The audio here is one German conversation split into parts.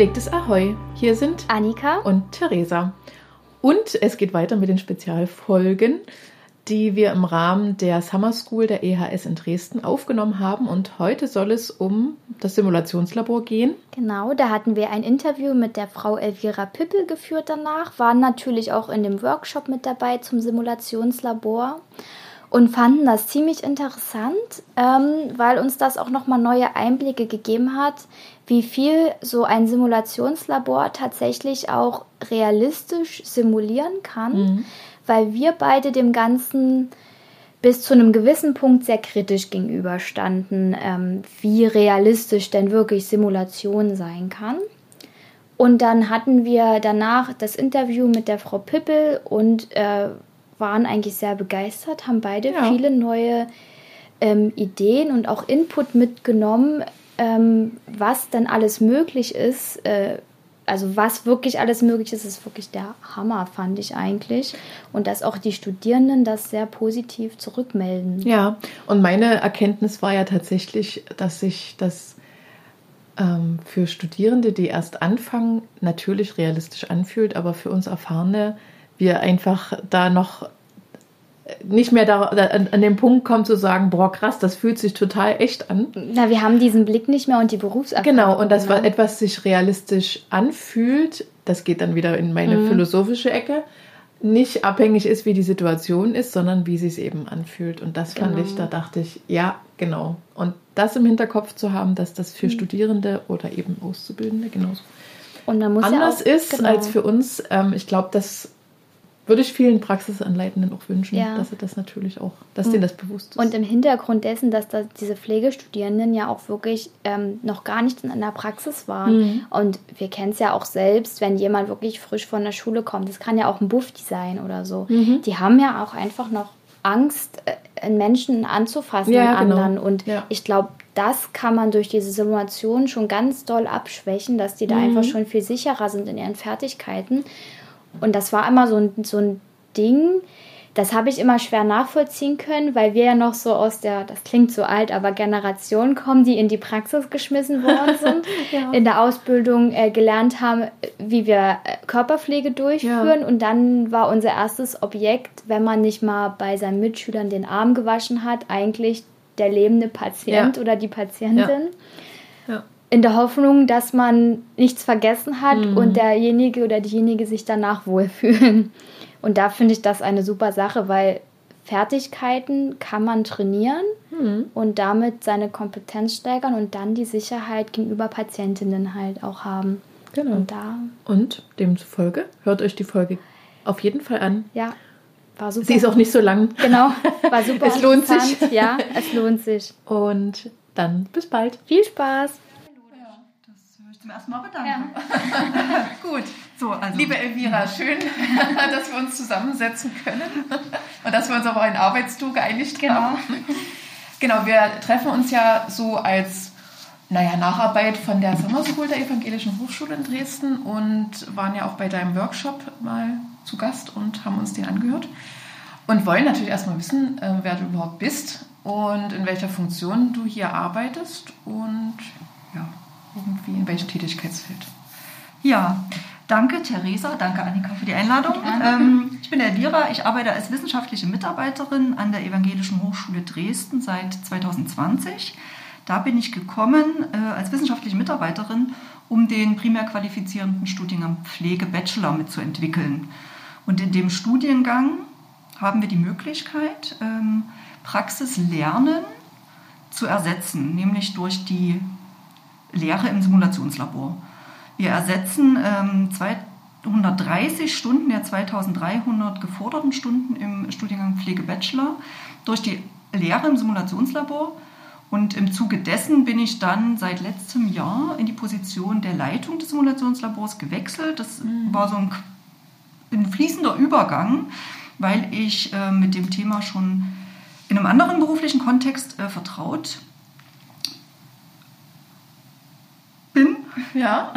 Gepflegtes Ahoi. Hier sind Annika und Theresa. Und es geht weiter mit den Spezialfolgen, die wir im Rahmen der Summer School der EHS in Dresden aufgenommen haben. Und heute soll es um das Simulationslabor gehen. Genau, da hatten wir ein Interview mit der Frau Elvira Pippel geführt danach, waren natürlich auch in dem Workshop mit dabei zum Simulationslabor und fanden das ziemlich interessant, ähm, weil uns das auch nochmal neue Einblicke gegeben hat, wie viel so ein Simulationslabor tatsächlich auch realistisch simulieren kann, mhm. weil wir beide dem Ganzen bis zu einem gewissen Punkt sehr kritisch gegenüberstanden, ähm, wie realistisch denn wirklich Simulation sein kann. Und dann hatten wir danach das Interview mit der Frau Pippel und äh, waren eigentlich sehr begeistert, haben beide ja. viele neue ähm, Ideen und auch Input mitgenommen, ähm, was dann alles möglich ist. Äh, also was wirklich alles möglich ist, ist wirklich der Hammer, fand ich eigentlich. Und dass auch die Studierenden das sehr positiv zurückmelden. Ja, und meine Erkenntnis war ja tatsächlich, dass sich das ähm, für Studierende, die erst anfangen, natürlich realistisch anfühlt, aber für uns Erfahrene wir einfach da noch nicht mehr da, an, an den Punkt kommen zu sagen, boah, krass, das fühlt sich total echt an. Na, wir haben diesen Blick nicht mehr und die Berufserfahrung. Genau, und das, was etwas sich realistisch anfühlt, das geht dann wieder in meine mhm. philosophische Ecke, nicht abhängig ist, wie die Situation ist, sondern wie sie es eben anfühlt. Und das fand genau. ich, da dachte ich, ja, genau. Und das im Hinterkopf zu haben, dass das für mhm. Studierende oder eben Auszubildende genauso anders ja auch, ist genau. als für uns. Ähm, ich glaube, dass würde ich vielen Praxisanleitenden auch wünschen, ja. dass sie das natürlich auch, dass mhm. denen das bewusst ist. Und im Hintergrund dessen, dass da diese Pflegestudierenden ja auch wirklich ähm, noch gar nicht in einer Praxis waren. Mhm. Und wir kennen es ja auch selbst, wenn jemand wirklich frisch von der Schule kommt. Das kann ja auch ein Buffy sein oder so. Mhm. Die haben ja auch einfach noch Angst, äh, einen Menschen anzufassen, ja, einen genau. anderen. Und ja. ich glaube, das kann man durch diese Simulation schon ganz doll abschwächen, dass die da mhm. einfach schon viel sicherer sind in ihren Fertigkeiten. Und das war immer so ein, so ein Ding, das habe ich immer schwer nachvollziehen können, weil wir ja noch so aus der, das klingt so alt, aber Generation kommen, die in die Praxis geschmissen worden sind, ja. in der Ausbildung äh, gelernt haben, wie wir äh, Körperpflege durchführen. Ja. Und dann war unser erstes Objekt, wenn man nicht mal bei seinen Mitschülern den Arm gewaschen hat, eigentlich der lebende Patient ja. oder die Patientin in der Hoffnung, dass man nichts vergessen hat mhm. und derjenige oder diejenige sich danach wohlfühlen. Und da finde ich das eine super Sache, weil Fertigkeiten kann man trainieren mhm. und damit seine Kompetenz steigern und dann die Sicherheit gegenüber Patientinnen halt auch haben. Genau. Und, da und demzufolge hört euch die Folge auf jeden Fall an. Ja, war super. Sie ist auch nicht so lang. Genau, war super. es lohnt sich. Ja, es lohnt sich. Und dann bis bald. Viel Spaß zum ersten Mal bedanken. Ja. Gut. So, also. Liebe Elvira, schön, dass wir uns zusammensetzen können und dass wir uns auf einen Arbeitstool geeinigt genau. haben. Genau, wir treffen uns ja so als naja, Nacharbeit von der Summer School der Evangelischen Hochschule in Dresden und waren ja auch bei deinem Workshop mal zu Gast und haben uns den angehört und wollen natürlich erstmal wissen, äh, wer du überhaupt bist und in welcher Funktion du hier arbeitest und ja, irgendwie in welchem Tätigkeitsfeld? Ja, danke Theresa, danke Annika für die Einladung. Ähm, ich bin Elvira, ich arbeite als wissenschaftliche Mitarbeiterin an der Evangelischen Hochschule Dresden seit 2020. Da bin ich gekommen äh, als wissenschaftliche Mitarbeiterin, um den primär qualifizierenden Studiengang Pflege Bachelor mitzuentwickeln. Und in dem Studiengang haben wir die Möglichkeit, ähm, Praxislernen zu ersetzen, nämlich durch die Lehre im Simulationslabor. Wir ersetzen ähm, 230 Stunden der 2300 geforderten Stunden im Studiengang Pflege Bachelor durch die Lehre im Simulationslabor. Und im Zuge dessen bin ich dann seit letztem Jahr in die Position der Leitung des Simulationslabors gewechselt. Das mhm. war so ein, ein, fließender Übergang, weil ich äh, mit dem Thema schon in einem anderen beruflichen Kontext äh, vertraut bin. Ja.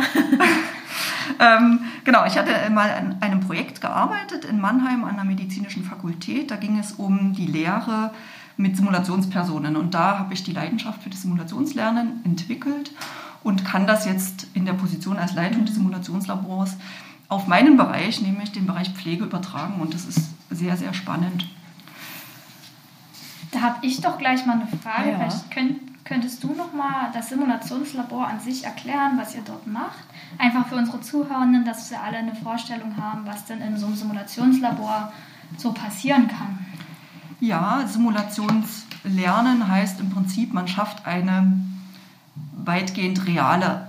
ähm, genau, ich hatte mal an einem Projekt gearbeitet in Mannheim an der medizinischen Fakultät. Da ging es um die Lehre mit Simulationspersonen. Und da habe ich die Leidenschaft für das Simulationslernen entwickelt und kann das jetzt in der Position als Leitung des Simulationslabors auf meinen Bereich, nämlich den Bereich Pflege, übertragen. Und das ist sehr, sehr spannend. Da habe ich doch gleich mal eine Frage. Ja. Vielleicht könnt, könntest du noch mal das Simulationslabor an sich erklären, was ihr dort macht? Einfach für unsere Zuhörenden, dass wir alle eine Vorstellung haben, was denn in so einem Simulationslabor so passieren kann. Ja, Simulationslernen heißt im Prinzip, man schafft eine weitgehend reale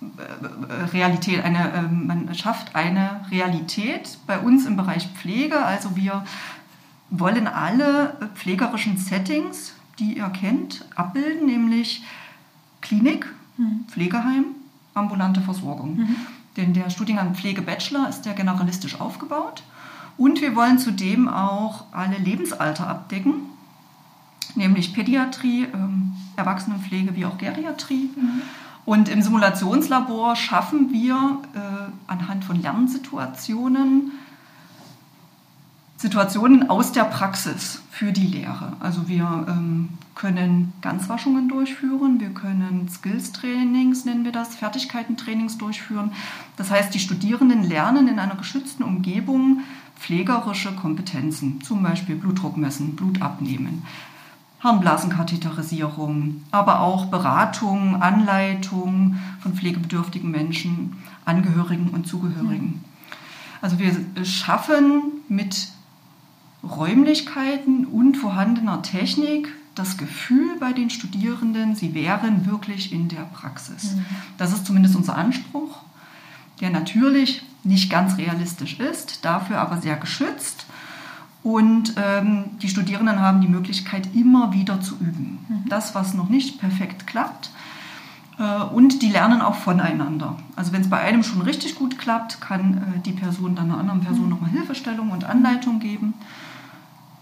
äh, Realität, eine, ähm, man schafft eine Realität bei uns im Bereich Pflege. Also wir wollen alle pflegerischen Settings, die ihr kennt, abbilden, nämlich Klinik, mhm. Pflegeheim, ambulante Versorgung. Mhm. Denn der Studiengang Pflege Bachelor ist ja generalistisch aufgebaut. Und wir wollen zudem auch alle Lebensalter abdecken, nämlich Pädiatrie, ähm, Erwachsenenpflege wie auch Geriatrie. Mhm. Und im Simulationslabor schaffen wir äh, anhand von Lernsituationen Situationen aus der Praxis für die Lehre. Also wir ähm, können Ganzwaschungen durchführen, wir können Skills-Trainings, nennen wir das, Fertigkeiten-Trainings durchführen. Das heißt, die Studierenden lernen in einer geschützten Umgebung pflegerische Kompetenzen, zum Beispiel Blutdruck messen, Blut abnehmen, Harnblasenkatheterisierung, aber auch Beratung, Anleitung von pflegebedürftigen Menschen, Angehörigen und Zugehörigen. Also wir schaffen mit Räumlichkeiten und vorhandener Technik das Gefühl bei den Studierenden, sie wären wirklich in der Praxis. Mhm. Das ist zumindest unser Anspruch, der natürlich nicht ganz realistisch ist, dafür aber sehr geschützt. Und ähm, die Studierenden haben die Möglichkeit, immer wieder zu üben. Mhm. Das, was noch nicht perfekt klappt. Äh, und die lernen auch voneinander. Also wenn es bei einem schon richtig gut klappt, kann äh, die Person dann einer anderen Person mhm. nochmal Hilfestellung und Anleitung geben.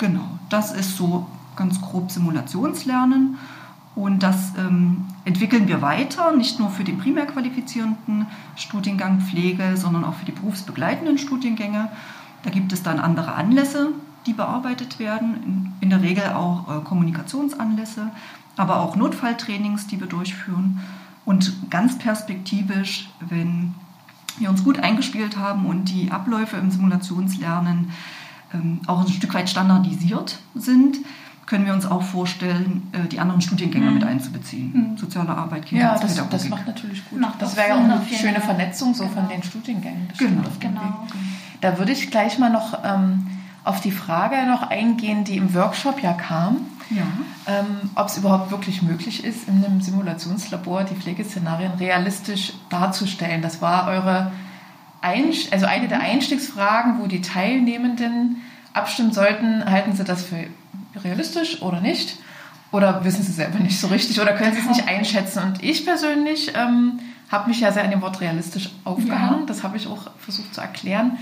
Genau, das ist so ganz grob Simulationslernen. Und das ähm, entwickeln wir weiter, nicht nur für den primär qualifizierenden Studiengang Pflege, sondern auch für die berufsbegleitenden Studiengänge. Da gibt es dann andere Anlässe, die bearbeitet werden, in, in der Regel auch äh, Kommunikationsanlässe, aber auch Notfalltrainings, die wir durchführen. Und ganz perspektivisch, wenn wir uns gut eingespielt haben und die Abläufe im Simulationslernen auch ein Stück weit standardisiert sind, können wir uns auch vorstellen, äh, die anderen Studiengänge mhm. mit einzubeziehen. Mhm. Soziale Arbeit, Kinder, Ja, das, das macht natürlich gut. Macht das wäre ja auch eine schöne Vernetzung so genau. von den Studiengängen. Das genau. genau. Da würde ich gleich mal noch ähm, auf die Frage noch eingehen, die im Workshop ja kam. Ja. Ähm, ob es überhaupt wirklich möglich ist, in einem Simulationslabor die Pflegeszenarien realistisch darzustellen. Das war eure Einst also eine der Einstiegsfragen, wo die Teilnehmenden abstimmen sollten, halten sie das für realistisch oder nicht? Oder wissen sie selber nicht so richtig oder können sie es nicht einschätzen? Und ich persönlich ähm, habe mich ja sehr an dem Wort realistisch aufgehangen. Ja. Das habe ich auch versucht zu erklären.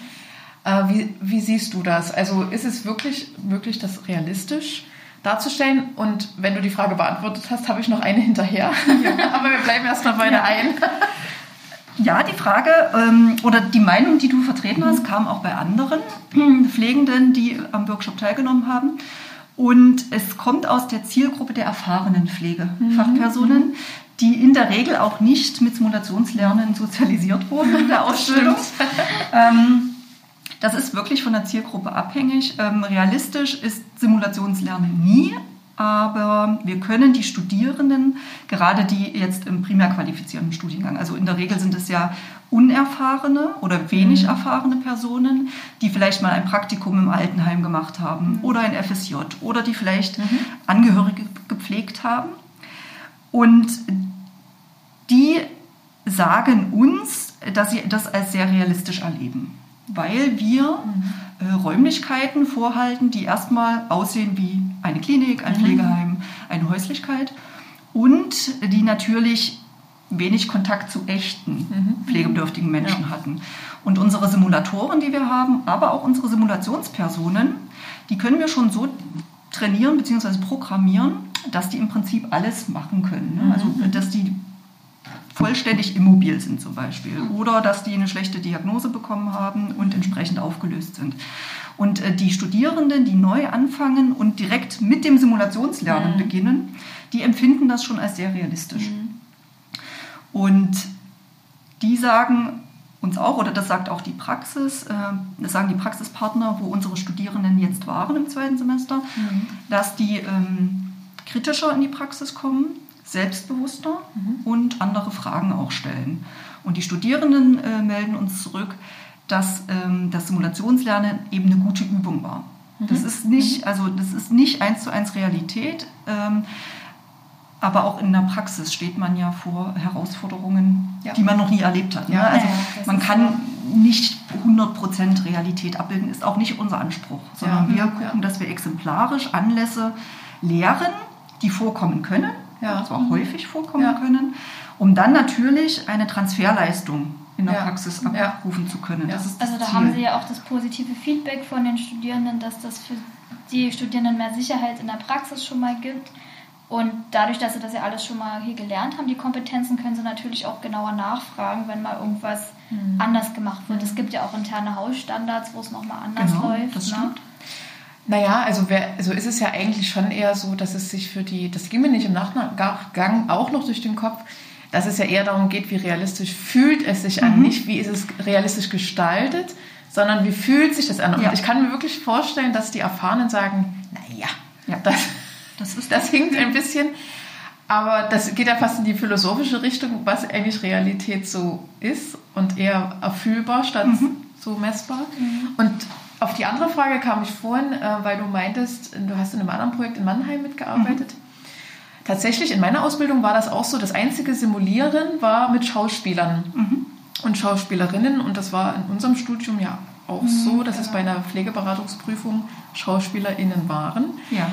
Äh, wie, wie siehst du das? Also ist es wirklich möglich, das realistisch darzustellen? Und wenn du die Frage beantwortet hast, habe ich noch eine hinterher. Ja. Aber wir bleiben erstmal bei der einen. Ja, die Frage ähm, oder die Meinung, die du vertreten hast, kam auch bei anderen Pflegenden, die am Workshop teilgenommen haben. Und es kommt aus der Zielgruppe der erfahrenen Pflegefachpersonen, mhm. die in der Regel auch nicht mit Simulationslernen sozialisiert wurden in der Ausbildung. ähm, das ist wirklich von der Zielgruppe abhängig. Ähm, realistisch ist Simulationslernen nie, aber wir können die Studierenden, gerade die jetzt im primär qualifizierten Studiengang, also in der Regel sind es ja unerfahrene oder wenig mhm. erfahrene Personen, die vielleicht mal ein Praktikum im Altenheim gemacht haben mhm. oder ein FSJ oder die vielleicht mhm. Angehörige gepflegt haben. Und die sagen uns, dass sie das als sehr realistisch erleben, weil wir mhm. äh, Räumlichkeiten vorhalten, die erstmal aussehen wie eine Klinik, ein mhm. Pflegeheim, eine Häuslichkeit und die natürlich wenig Kontakt zu echten mhm. pflegebedürftigen Menschen ja. hatten. Und unsere Simulatoren, die wir haben, aber auch unsere Simulationspersonen, die können wir schon so trainieren bzw. programmieren, dass die im Prinzip alles machen können. Ne? Also, mhm. dass die vollständig immobil sind zum Beispiel oder dass die eine schlechte Diagnose bekommen haben und entsprechend aufgelöst sind. Und äh, die Studierenden, die neu anfangen und direkt mit dem Simulationslernen mhm. beginnen, die empfinden das schon als sehr realistisch. Mhm. Und die sagen uns auch, oder das sagt auch die Praxis, äh, das sagen die Praxispartner, wo unsere Studierenden jetzt waren im zweiten Semester, mhm. dass die ähm, kritischer in die Praxis kommen, selbstbewusster mhm. und andere Fragen auch stellen. Und die Studierenden äh, melden uns zurück, dass ähm, das Simulationslernen eben eine gute Übung war. Mhm. Das ist nicht, mhm. also das ist nicht eins zu eins Realität. Ähm, aber auch in der Praxis steht man ja vor Herausforderungen, ja. die man noch nie erlebt hat. Ne? Ja, also ja, man kann nicht 100% Realität abbilden, ist auch nicht unser Anspruch, sondern wir gucken, dass wir exemplarisch Anlässe lehren, die vorkommen können, ja. zwar mhm. häufig vorkommen können, um dann natürlich eine Transferleistung in der Praxis abrufen zu können. also da Ziel. haben Sie ja auch das positive Feedback von den Studierenden, dass das für die Studierenden mehr Sicherheit in der Praxis schon mal gibt und dadurch, dass sie das ja alles schon mal hier gelernt haben, die Kompetenzen, können sie natürlich auch genauer nachfragen, wenn mal irgendwas mhm. anders gemacht wird. Mhm. Es gibt ja auch interne Hausstandards, wo es nochmal anders genau, läuft. Das ne? stimmt. Naja, also, wer, also ist es ja eigentlich schon eher so, dass es sich für die, das ging mir nicht im Nachgang auch noch durch den Kopf, dass es ja eher darum geht, wie realistisch fühlt es sich an, mhm. nicht wie ist es realistisch gestaltet, sondern wie fühlt sich das an. Ja. Und ich kann mir wirklich vorstellen, dass die Erfahrenen sagen, naja, ja. das das, ist das hinkt ein bisschen. Aber das geht ja fast in die philosophische Richtung, was eigentlich Realität so ist und eher erfüllbar statt mhm. so messbar. Mhm. Und auf die andere Frage kam ich vorhin, äh, weil du meintest, du hast in einem anderen Projekt in Mannheim mitgearbeitet. Mhm. Tatsächlich, in meiner Ausbildung war das auch so, das einzige Simulieren war mit Schauspielern mhm. und Schauspielerinnen. Und das war in unserem Studium ja auch mhm, so, dass ja. es bei einer Pflegeberatungsprüfung SchauspielerInnen waren. Ja.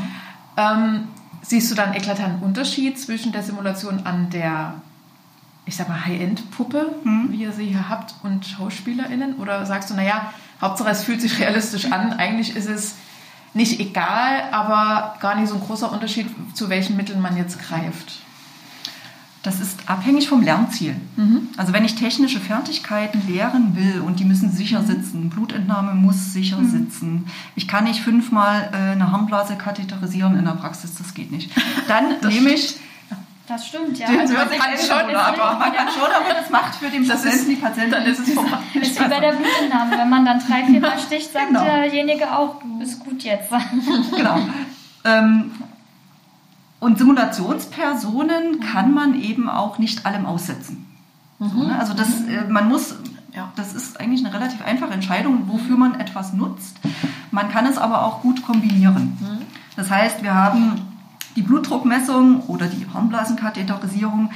Ähm, siehst du dann einen eklatanten Unterschied zwischen der Simulation an der, ich sag mal, High-End-Puppe, mhm. wie ihr sie hier habt, und SchauspielerInnen? Oder sagst du, naja, Hauptsache es fühlt sich realistisch an, eigentlich ist es nicht egal, aber gar nicht so ein großer Unterschied, zu welchen Mitteln man jetzt greift? Das ist abhängig vom Lernziel. Mhm. Also wenn ich technische Fertigkeiten lehren will und die müssen sicher mhm. sitzen, Blutentnahme muss sicher mhm. sitzen. Ich kann nicht fünfmal äh, eine Harnblase katheterisieren in der Praxis, das geht nicht. Dann nehme ich das stimmt, ja. Den also man kann schon, aber man kann schon, aber das macht für den Patienten die Patientin. Dann ist es vorbei. Das ist wie bei der Blutentnahme. Wenn man dann drei, vier Mal sticht, sagt genau. derjenige auch, ist gut jetzt. genau. Ähm, und Simulationspersonen kann man eben auch nicht allem aussetzen. Mhm. So, ne? Also das, mhm. äh, man muss, ja. das ist eigentlich eine relativ einfache Entscheidung, wofür man etwas nutzt. Man kann es aber auch gut kombinieren. Mhm. Das heißt, wir haben die Blutdruckmessung oder die Harnblasenkatheterisierung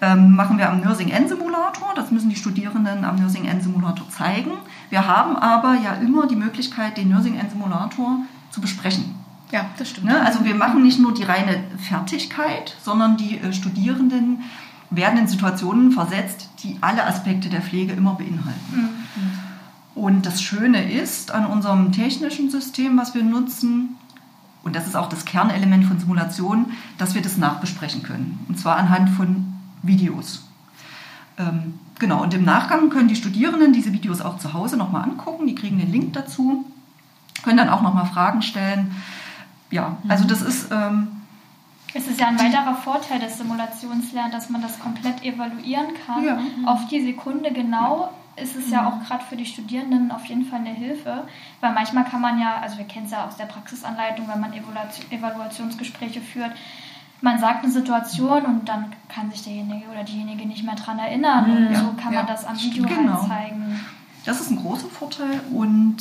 ähm, machen wir am Nursing N-Simulator. Das müssen die Studierenden am Nursing N-Simulator zeigen. Wir haben aber ja immer die Möglichkeit, den Nursing N-Simulator zu besprechen. Ja, das stimmt. Ne? Also wir machen nicht nur die reine Fertigkeit, sondern die äh, Studierenden werden in Situationen versetzt, die alle Aspekte der Pflege immer beinhalten. Mhm. Und das Schöne ist an unserem technischen System, was wir nutzen, und das ist auch das Kernelement von Simulation, dass wir das nachbesprechen können. Und zwar anhand von Videos. Ähm, genau, und im Nachgang können die Studierenden diese Videos auch zu Hause nochmal angucken. Die kriegen den Link dazu, können dann auch nochmal Fragen stellen ja, also das ist. Ähm, es ist ja ein weiterer Vorteil des Simulationslernens, dass man das komplett evaluieren kann. Ja. Auf die Sekunde genau ist es ja mhm. auch gerade für die Studierenden auf jeden Fall eine Hilfe, weil manchmal kann man ja, also wir kennen es ja aus der Praxisanleitung, wenn man Evaluation, Evaluationsgespräche führt, man sagt eine Situation und dann kann sich derjenige oder diejenige nicht mehr daran erinnern. Mhm. Und so kann ja. man das am Video genau. halt zeigen. Das ist ein großer Vorteil und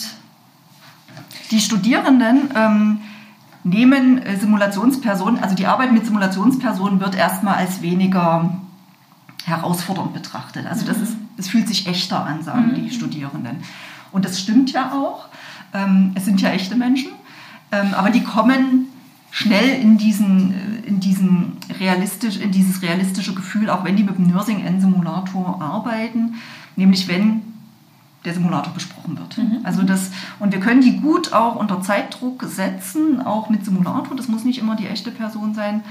die Studierenden ähm, nehmen äh, Simulationspersonen, also die Arbeit mit Simulationspersonen wird erstmal als weniger herausfordernd betrachtet. Also das, mhm. ist, das fühlt sich echter an, sagen mhm. die Studierenden. Und das stimmt ja auch. Ähm, es sind ja echte Menschen, ähm, aber die kommen schnell in diesen, äh, in diesen realistisch, in dieses realistische Gefühl, auch wenn die mit dem Nursing N Simulator arbeiten, nämlich wenn der Simulator besprochen wird. Mhm. Also das, und wir können die gut auch unter Zeitdruck setzen, auch mit Simulator. Das muss nicht immer die echte Person sein.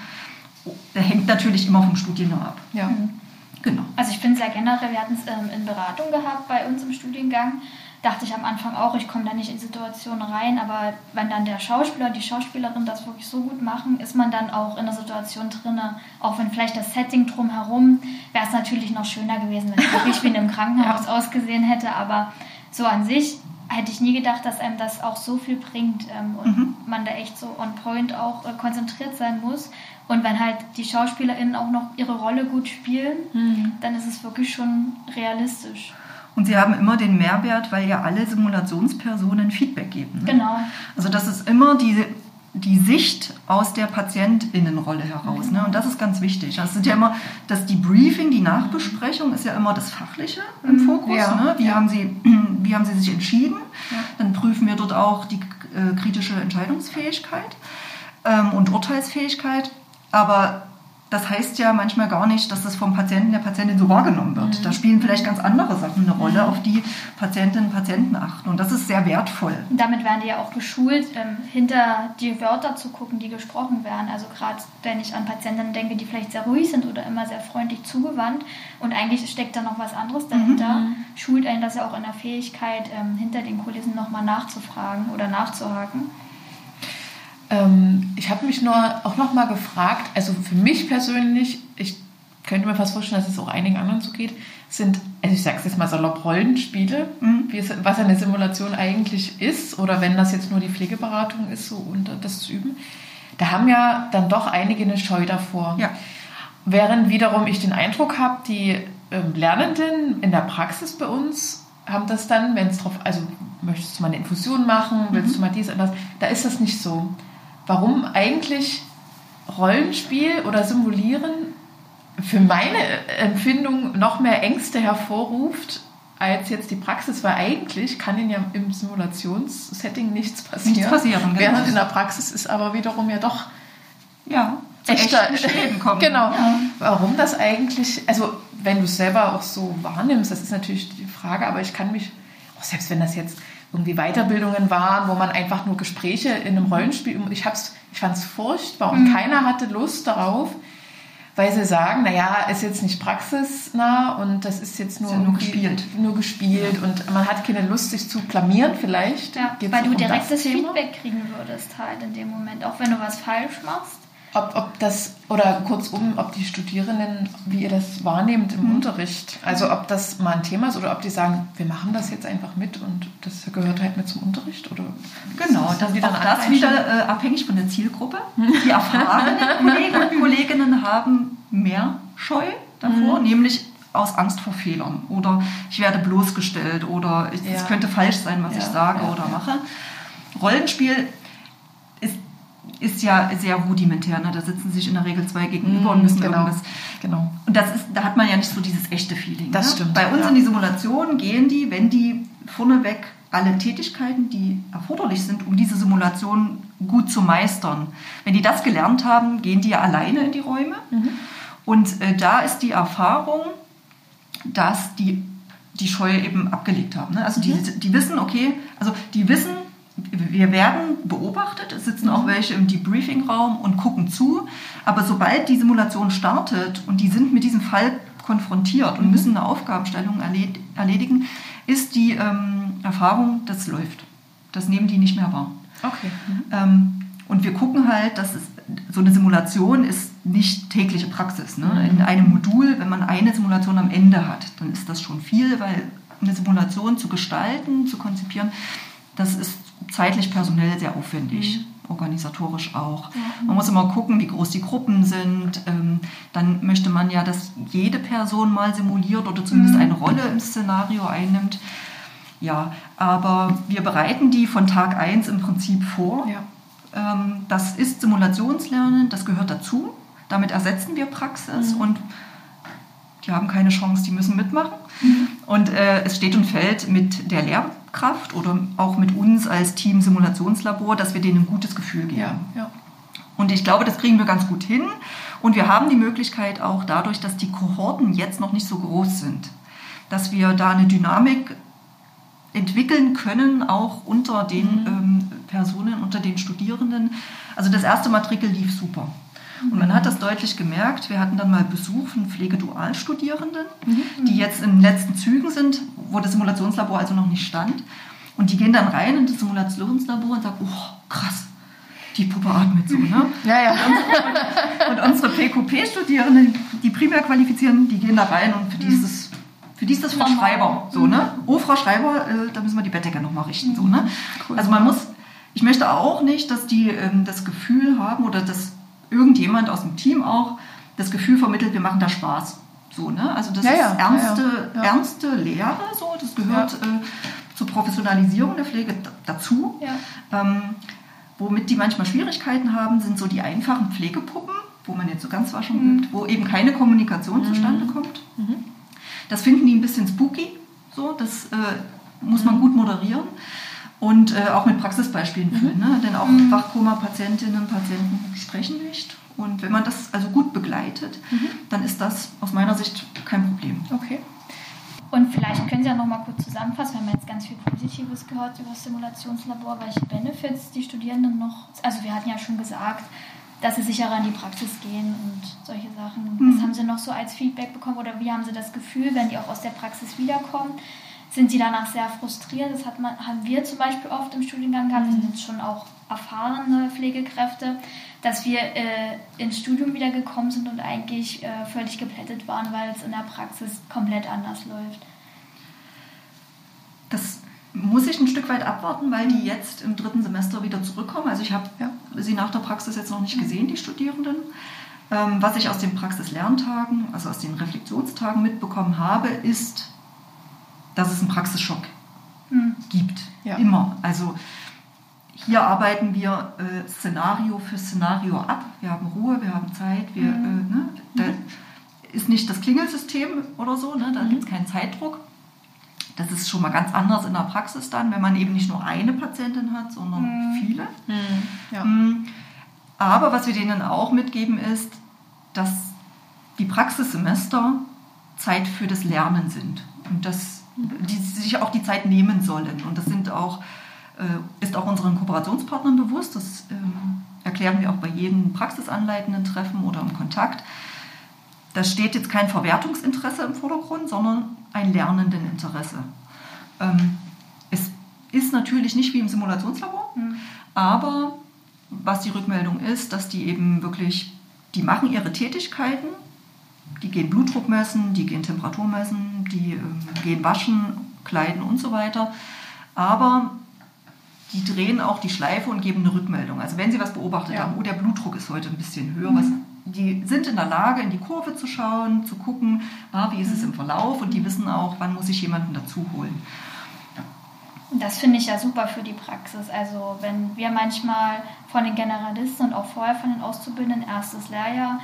Der hängt natürlich immer vom Studienjahr ab. Ja. Mhm. Genau. Also ich finde es ja generell, wir hatten es ähm, in Beratung gehabt bei uns im Studiengang. dachte ich am Anfang auch, ich komme da nicht in Situationen rein, aber wenn dann der Schauspieler, die Schauspielerin das wirklich so gut machen, ist man dann auch in der Situation drin, auch wenn vielleicht das Setting drumherum, wäre es natürlich noch schöner gewesen, wenn es wirklich wie in einem Krankenhaus ja. ausgesehen hätte, aber so an sich hätte ich nie gedacht, dass einem das auch so viel bringt ähm, und mhm. man da echt so on point auch äh, konzentriert sein muss. Und wenn halt die SchauspielerInnen auch noch ihre Rolle gut spielen, mhm. dann ist es wirklich schon realistisch. Und sie haben immer den Mehrwert, weil ja alle Simulationspersonen Feedback geben. Ne? Genau. Also das ist immer die, die Sicht aus der PatientInnenrolle heraus. Mhm. Ne? Und das ist ganz wichtig. Das sind ja immer, das Debriefing, die Nachbesprechung ist ja immer das Fachliche im mhm. Fokus. Ja. Ne? Wie, ja. haben sie, wie haben sie sich entschieden? Ja. Dann prüfen wir dort auch die äh, kritische Entscheidungsfähigkeit ähm, und Urteilsfähigkeit. Aber das heißt ja manchmal gar nicht, dass das vom Patienten, der Patientin so wahrgenommen wird. Mhm. Da spielen vielleicht ganz andere Sachen eine Rolle, mhm. auf die Patientinnen und Patienten achten. Und das ist sehr wertvoll. Damit werden die ja auch geschult, ähm, hinter die Wörter zu gucken, die gesprochen werden. Also gerade wenn ich an Patientinnen denke, die vielleicht sehr ruhig sind oder immer sehr freundlich zugewandt und eigentlich steckt da noch was anderes dahinter, mhm. schult einen das ja auch in der Fähigkeit, ähm, hinter den Kulissen nochmal nachzufragen oder nachzuhaken. Ähm, ich habe mich nur auch noch mal gefragt, also für mich persönlich, ich könnte mir fast vorstellen, dass es auch einigen anderen so geht, sind, also ich sage es jetzt mal salopp, Rollenspiele, mhm. es, was eine Simulation eigentlich ist, oder wenn das jetzt nur die Pflegeberatung ist, so und das zu üben, da haben ja dann doch einige eine Scheu davor. Ja. Während wiederum ich den Eindruck habe, die ähm, Lernenden in der Praxis bei uns haben das dann, wenn es drauf, also möchtest du mal eine Infusion machen, willst mhm. du mal dies und das, da ist das nicht so warum eigentlich Rollenspiel oder Simulieren für meine Empfindung noch mehr Ängste hervorruft als jetzt die Praxis, weil eigentlich kann Ihnen ja im Simulationssetting nichts passieren. Nichts passieren, genau. Während in der Praxis ist aber wiederum ja doch ja, echter Schäden kommen. genau. Ja. Warum das eigentlich, also wenn du es selber auch so wahrnimmst, das ist natürlich die Frage, aber ich kann mich, auch selbst wenn das jetzt irgendwie Weiterbildungen waren, wo man einfach nur Gespräche in einem Rollenspiel, ich, ich fand es furchtbar und mhm. keiner hatte Lust darauf, weil sie sagen, naja, ist jetzt nicht praxisnah und das ist jetzt nur, ist ja nur gespielt. Nur gespielt ja. und man hat keine Lust, sich zu blamieren vielleicht. Ja, weil du direktes Feedback kriegen würdest halt in dem Moment, auch wenn du was falsch machst ob, ob das, oder kurzum, ob die Studierenden, wie ihr das wahrnehmt im mhm. Unterricht, also ob das mal ein Thema ist oder ob die sagen, wir machen das jetzt einfach mit und das gehört halt mit zum Unterricht oder Genau, das, wieder auch das wieder äh, abhängig von der Zielgruppe. Die erfahrenen Kollegen und Kolleginnen haben mehr Scheu davor, mhm. nämlich aus Angst vor Fehlern oder ich werde bloßgestellt oder es ja. könnte falsch sein, was ja, ich sage ja, oder mache. Rollenspiel ist ja sehr rudimentär. Ne? Da sitzen sich in der Regel zwei gegenüber mm, und müssen genau, irgendwas. Genau. Und das ist, da hat man ja nicht so dieses echte Feeling. Das ne? stimmt. Bei uns ja. in die Simulation gehen die, wenn die vorneweg alle Tätigkeiten, die erforderlich sind, um diese Simulation gut zu meistern. Wenn die das gelernt haben, gehen die ja alleine in die Räume. Mhm. Und äh, da ist die Erfahrung, dass die die Scheu eben abgelegt haben. Ne? Also die, mhm. die wissen, okay, also die wissen, wir werden beobachtet, es sitzen auch welche im Debriefing-Raum und gucken zu, aber sobald die Simulation startet und die sind mit diesem Fall konfrontiert und mhm. müssen eine Aufgabenstellung erledigen, ist die ähm, Erfahrung, das läuft. Das nehmen die nicht mehr wahr. Okay. Mhm. Ähm, und wir gucken halt, dass es, so eine Simulation ist nicht tägliche Praxis. Ne? Mhm. In einem Modul, wenn man eine Simulation am Ende hat, dann ist das schon viel, weil eine Simulation zu gestalten, zu konzipieren, das ist zeitlich personell sehr aufwendig. Mhm. Organisatorisch auch. Man muss immer gucken, wie groß die Gruppen sind. Ähm, dann möchte man ja, dass jede Person mal simuliert oder zumindest mhm. eine Rolle im Szenario einnimmt. Ja, aber wir bereiten die von Tag 1 im Prinzip vor. Ja. Ähm, das ist Simulationslernen, das gehört dazu. Damit ersetzen wir Praxis mhm. und die haben keine Chance, die müssen mitmachen. Mhm. Und äh, es steht und fällt mit der Lehrkraft oder auch mit uns als Team Simulationslabor, dass wir denen ein gutes Gefühl geben. Ja, ja. Und ich glaube, das kriegen wir ganz gut hin. Und wir haben die Möglichkeit auch dadurch, dass die Kohorten jetzt noch nicht so groß sind, dass wir da eine Dynamik entwickeln können, auch unter den mhm. ähm, Personen, unter den Studierenden. Also das erste Matrikel lief super. Und man hat das deutlich gemerkt. Wir hatten dann mal Besuch von Pflegedualstudierenden, mhm. die jetzt in den letzten Zügen sind, wo das Simulationslabor also noch nicht stand. Und die gehen dann rein in das Simulationslabor und sagen, oh, krass, die Puppe atmet so, ne? Ja, ja. Und, und unsere PQP-Studierenden, die primär qualifizieren, die gehen da rein und für dieses für die ist das Frau Schreiber, so, ne? Oh, Frau Schreiber, äh, da müssen wir die Bettdecke nochmal richten, so, ne? Also man muss, ich möchte auch nicht, dass die ähm, das Gefühl haben oder dass irgendjemand aus dem Team auch das Gefühl vermittelt, wir machen da Spaß. So, ne? Also das ja, ist ja, ernste, ja, ernste Lehre, so, das gehört äh, zur Professionalisierung der Pflege dazu. Ähm, womit die manchmal Schwierigkeiten haben, sind so die einfachen Pflegepuppen, wo man jetzt so ganz waschen mhm. übt, wo eben keine Kommunikation mhm. zustande kommt. Mhm. Das finden die ein bisschen spooky, so, das äh, muss man mhm. gut moderieren und äh, auch mit Praxisbeispielen mhm. füllen. Ne? Denn auch mhm. Wachkoma-Patientinnen und Patienten sprechen nicht. Und wenn man das also gut begleitet, mhm. dann ist das aus meiner Sicht kein Problem. Okay. Und vielleicht können Sie ja noch mal kurz zusammenfassen. Wir haben jetzt ganz viel Positives gehört über das Simulationslabor. Welche Benefits die Studierenden noch, also wir hatten ja schon gesagt, dass sie sicherer in die Praxis gehen und solche Sachen. Mhm. Was haben sie noch so als Feedback bekommen oder wie haben sie das Gefühl, wenn die auch aus der Praxis wiederkommen? Sind sie danach sehr frustriert? Das hat man, haben wir zum Beispiel oft im Studiengang gehabt. Wir sind schon auch erfahrene Pflegekräfte, dass wir äh, ins Studium wieder gekommen sind und eigentlich äh, völlig geplättet waren, weil es in der Praxis komplett anders läuft. Das muss ich ein Stück weit abwarten, weil die jetzt im dritten Semester wieder zurückkommen. Also ich habe ja. sie nach der Praxis jetzt noch nicht gesehen, die Studierenden. Ähm, was ich aus den Praxislerntagen, also aus den Reflexionstagen mitbekommen habe, ist, dass es einen Praxisschock mhm. gibt. Ja. Immer. Also hier arbeiten wir äh, Szenario für Szenario ab. Wir haben Ruhe, wir haben Zeit. Wir, mhm. äh, ne? Da ist nicht das Klingelsystem oder so, ne? da mhm. gibt es keinen Zeitdruck. Das ist schon mal ganz anders in der Praxis dann, wenn man eben nicht nur eine Patientin hat, sondern mhm. viele. Mhm. Ja. Mm. Aber was wir denen auch mitgeben ist, dass die Praxissemester Zeit für das Lernen sind und dass die sich auch die Zeit nehmen sollen. Und das sind auch, äh, ist auch unseren Kooperationspartnern bewusst. Das ähm, erklären wir auch bei jedem praxisanleitenden Treffen oder im Kontakt. Da steht jetzt kein Verwertungsinteresse im Vordergrund, sondern ein lernenden Interesse. Ähm, es ist natürlich nicht wie im Simulationslabor, mhm. aber was die Rückmeldung ist, dass die eben wirklich, die machen ihre Tätigkeiten, die gehen Blutdruck messen, die gehen Temperatur messen, die äh, gehen waschen, kleiden und so weiter, aber die drehen auch die Schleife und geben eine Rückmeldung. Also wenn sie was beobachtet ja. haben, oh, der Blutdruck ist heute ein bisschen höher, mhm. was die sind in der Lage, in die Kurve zu schauen, zu gucken, ah, wie ist es im Verlauf und die wissen auch, wann muss ich jemanden dazu holen. Das finde ich ja super für die Praxis. Also wenn wir manchmal von den Generalisten und auch vorher von den Auszubildenden erstes Lehrjahr,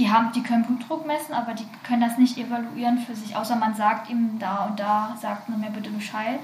die haben, die können Blutdruck messen, aber die können das nicht evaluieren für sich, außer man sagt ihm da und da, sagt man mir bitte Bescheid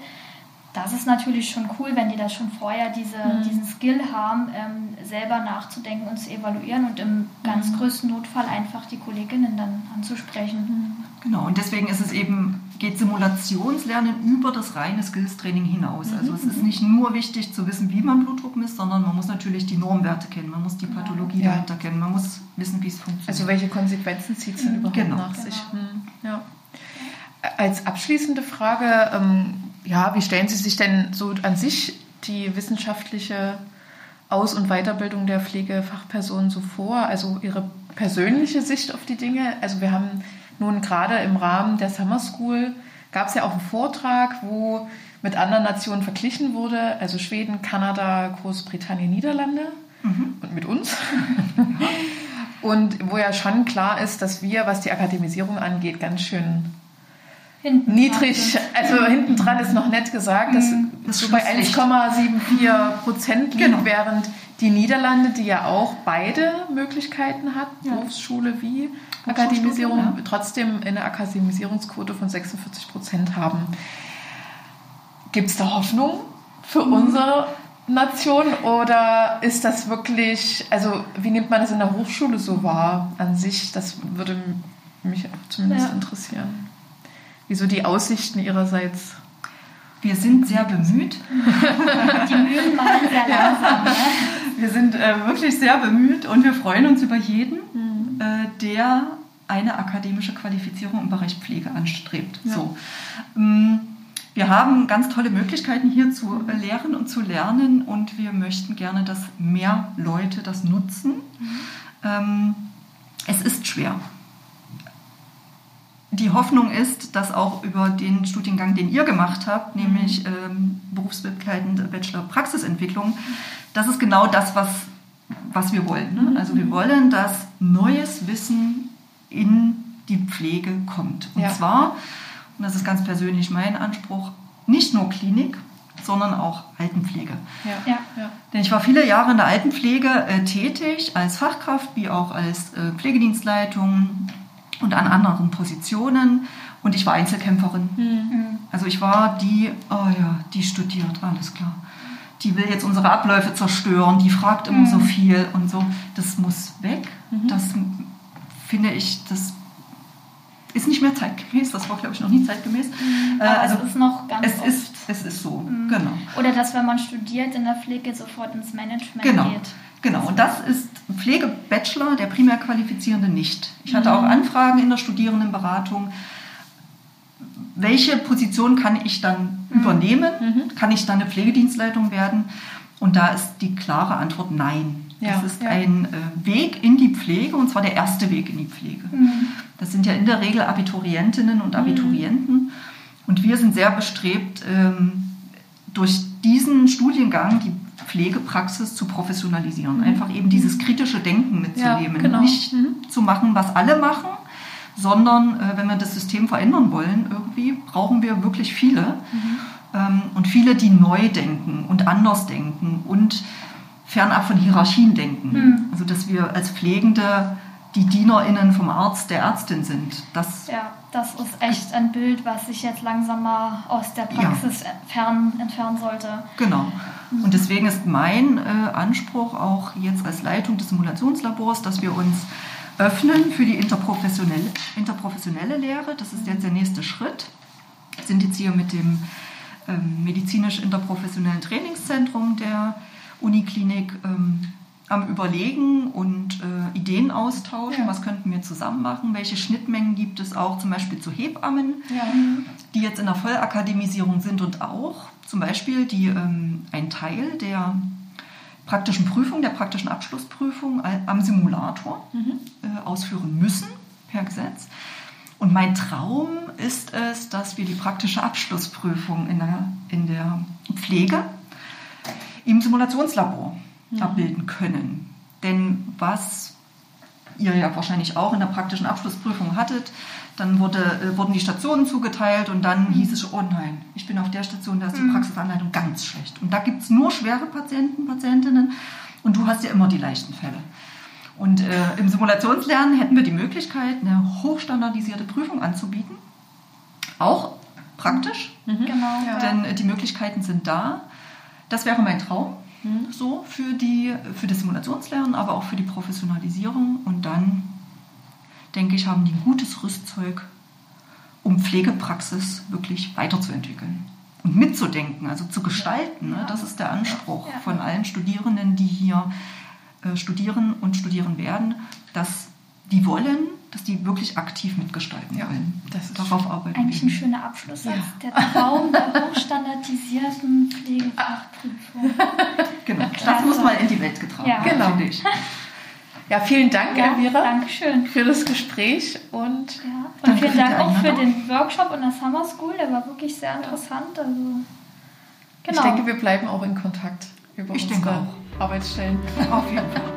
das ist natürlich schon cool, wenn die da schon vorher diese, mhm. diesen Skill haben, ähm, selber nachzudenken und zu evaluieren und im ganz mhm. größten Notfall einfach die Kolleginnen dann anzusprechen. Mhm. Genau, und deswegen ist es eben, geht Simulationslernen über das reine Skills-Training hinaus. Also es ist mhm. nicht nur wichtig zu wissen, wie man Blutdruck misst, sondern man muss natürlich die Normwerte kennen, man muss die Pathologie ja. dahinter kennen, man muss wissen, wie es funktioniert. Also welche Konsequenzen zieht es denn überhaupt genau. nach sich? Genau. Ja. Als abschließende Frage, ähm, ja, wie stellen Sie sich denn so an sich die wissenschaftliche Aus- und Weiterbildung der Pflegefachpersonen so vor? Also Ihre persönliche Sicht auf die Dinge? Also wir haben nun gerade im Rahmen der Summer School gab es ja auch einen Vortrag, wo mit anderen Nationen verglichen wurde, also Schweden, Kanada, Großbritannien, Niederlande mhm. und mit uns. und wo ja schon klar ist, dass wir, was die Akademisierung angeht, ganz schön Hinten niedrig, also hinten dran ist noch nett gesagt, dass mhm. das so bei 1,74 Prozent liegt, genau. während die Niederlande, die ja auch beide Möglichkeiten hat, ja. Berufsschule wie Akademisierung, ja. trotzdem eine Akademisierungsquote von 46 Prozent haben. Gibt es da Hoffnung für mhm. unsere Nation oder ist das wirklich, also wie nimmt man das in der Hochschule so wahr an sich? Das würde mich zumindest ja. interessieren wieso die Aussichten ihrerseits? Wir sind sehr bemüht. Die Mühlen machen sehr langsam. Ne? Wir sind äh, wirklich sehr bemüht und wir freuen uns über jeden, mhm. äh, der eine akademische Qualifizierung im Bereich Pflege anstrebt. Ja. So. Ähm, wir haben ganz tolle Möglichkeiten hier zu lehren und zu lernen und wir möchten gerne, dass mehr Leute das nutzen. Mhm. Ähm, es ist schwer. Die Hoffnung ist, dass auch über den Studiengang, den ihr gemacht habt, mhm. nämlich ähm, berufsbegleitende Bachelor-Praxisentwicklung, das ist genau das, was, was wir wollen. Ne? Mhm. Also wir wollen, dass neues Wissen in die Pflege kommt. Und ja. zwar und das ist ganz persönlich mein Anspruch, nicht nur Klinik, sondern auch Altenpflege. Ja. Ja. Ja. Denn ich war viele Jahre in der Altenpflege äh, tätig, als Fachkraft wie auch als äh, Pflegedienstleitung und an anderen Positionen. Und ich war Einzelkämpferin. Mhm. Also ich war die, oh ja, die studiert, alles klar. Die will jetzt unsere Abläufe zerstören, die fragt immer mhm. so viel und so. Das muss weg. Mhm. Das finde ich, das ist nicht mehr zeitgemäß, das war, glaube ich, noch nie zeitgemäß. Mhm, also es ist noch ganz es oft. Ist, es ist so, mhm. genau. Oder dass, wenn man studiert in der Pflege, sofort ins Management genau. geht. Genau, und das ist Pflegebachelor, der primär Qualifizierende nicht. Ich hatte mhm. auch Anfragen in der Studierendenberatung. Welche Position kann ich dann mhm. übernehmen? Mhm. Kann ich dann eine Pflegedienstleitung werden? Und da ist die klare Antwort nein. Ja, das ist ja. ein äh, Weg in die Pflege und zwar der erste Weg in die Pflege. Mhm. Das sind ja in der Regel Abiturientinnen und mhm. Abiturienten. Mhm. Und wir sind sehr bestrebt, ähm, durch diesen Studiengang die Pflegepraxis zu professionalisieren. Mhm. Einfach eben dieses kritische Denken mitzunehmen. Ja, genau. Nicht mhm. zu machen, was alle machen, sondern äh, wenn wir das System verändern wollen, irgendwie brauchen wir wirklich viele. Mhm. Ähm, und viele, die neu denken und anders denken und fernab von Hierarchien denken. Mhm. Also dass wir als Pflegende die DienerInnen vom Arzt, der Ärztin sind. Das ja, das ist echt ein Bild, was sich jetzt langsam mal aus der Praxis ja. fern, entfernen sollte. Genau. Mhm. Und deswegen ist mein äh, Anspruch auch jetzt als Leitung des Simulationslabors, dass wir uns öffnen für die interprofessionelle, interprofessionelle Lehre. Das ist jetzt der nächste Schritt. Wir sind jetzt hier mit dem ähm, medizinisch-interprofessionellen Trainingszentrum der Uniklinik ähm, am Überlegen und äh, Ideen austauschen. Ja. Was könnten wir zusammen machen? Welche Schnittmengen gibt es auch zum Beispiel zu Hebammen, ja. die jetzt in der Vollakademisierung sind und auch zum Beispiel die ähm, ein Teil der praktischen Prüfung, der praktischen Abschlussprüfung am Simulator mhm. äh, ausführen müssen per Gesetz. Und mein Traum ist es, dass wir die praktische Abschlussprüfung in der, in der Pflege im Simulationslabor mhm. abbilden können. Denn was ihr ja wahrscheinlich auch in der praktischen Abschlussprüfung hattet, dann wurde, äh, wurden die Stationen zugeteilt und dann hieß es, oh nein, ich bin auf der Station, da ist die mhm. Praxisanleitung ganz schlecht. Und da gibt es nur schwere Patienten, Patientinnen und du hast ja immer die leichten Fälle. Und äh, im Simulationslernen hätten wir die Möglichkeit, eine hochstandardisierte Prüfung anzubieten. Auch praktisch. Mhm. Genau. Ja. Denn äh, die Möglichkeiten sind da. Das wäre mein Traum. Mhm. So für, die, für das Simulationslernen, aber auch für die Professionalisierung. Und dann, denke ich, haben die ein gutes Rüstzeug, um Pflegepraxis wirklich weiterzuentwickeln und mitzudenken, also zu gestalten. Ne? Das ist der Anspruch von allen Studierenden, die hier äh, studieren und studieren werden, dass die wollen, dass die wirklich aktiv mitgestalten ja, wollen. Das Darauf arbeiten Eigentlich ein schöner Abschlusssatz. Ja. Der Traum der hochstandardisierten Pflegefachprüfung. genau, das muss mal in die Welt getragen ja. werden, genau. ich. Ja, vielen Dank, ja, Elvira, Dankeschön. für das Gespräch und, ja. und vielen Dank auch für den Workshop in der Summer School. Der war wirklich sehr interessant. Also, genau. Ich denke, wir bleiben auch in Kontakt über ich unsere Arbeitsstellen. Auf jeden Fall.